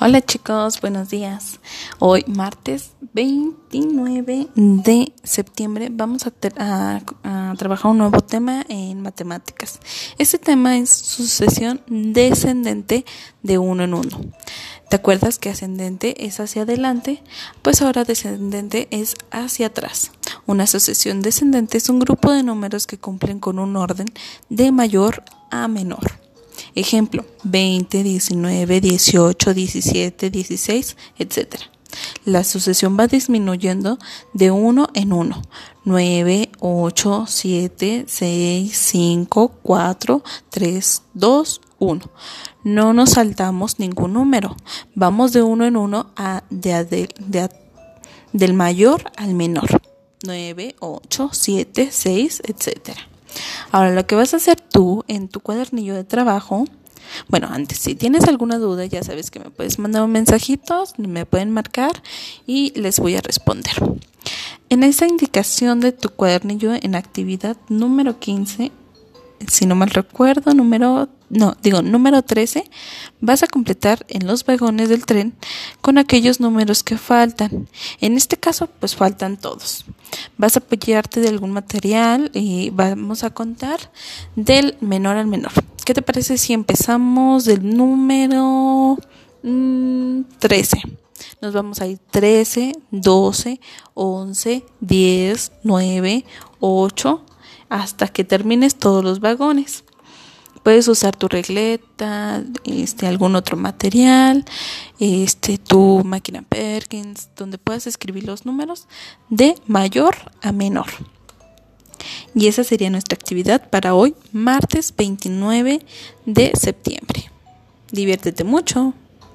Hola chicos, buenos días. Hoy martes 29 de septiembre vamos a, trabajar un nuevo tema en matemáticas. Este tema es sucesión descendente de uno en uno. ¿Te acuerdas que ascendente es hacia adelante? Pues ahora descendente es hacia atrás. Una sucesión descendente es un grupo de números que cumplen con un orden de mayor a menor. Ejemplo, 20, 19, 18, 17, 16, etc. La sucesión va disminuyendo de uno en uno. 9, 8, 7, 6, 5, 4, 3, 2, 1. No nos saltamos ningún número. Vamos de uno en uno del mayor al menor. 9, 8, 7, 6, etcétera. Ahora lo que vas a hacer tú en tu cuadernillo de trabajo, bueno, antes si tienes alguna duda ya sabes que me puedes mandar un mensajito, me pueden marcar y les voy a responder. En esa indicación de tu cuadernillo en actividad número 15, si no mal recuerdo, número no, digo, número 13, vas a completar en los vagones del tren con aquellos números que faltan. En este caso, pues faltan todos. Vas a apoyarte de algún material y vamos a contar del menor al menor. ¿Qué te parece si empezamos del número 13? Mm, Nos vamos a ir 13, 12, 11, 10, 9, 8, hasta que termines todos los vagones. Puedes usar tu regleta, este, algún otro material, este, tu máquina Perkins, donde puedas escribir los números de mayor a menor. Y esa sería nuestra actividad para hoy, martes 29 de septiembre. Diviértete mucho.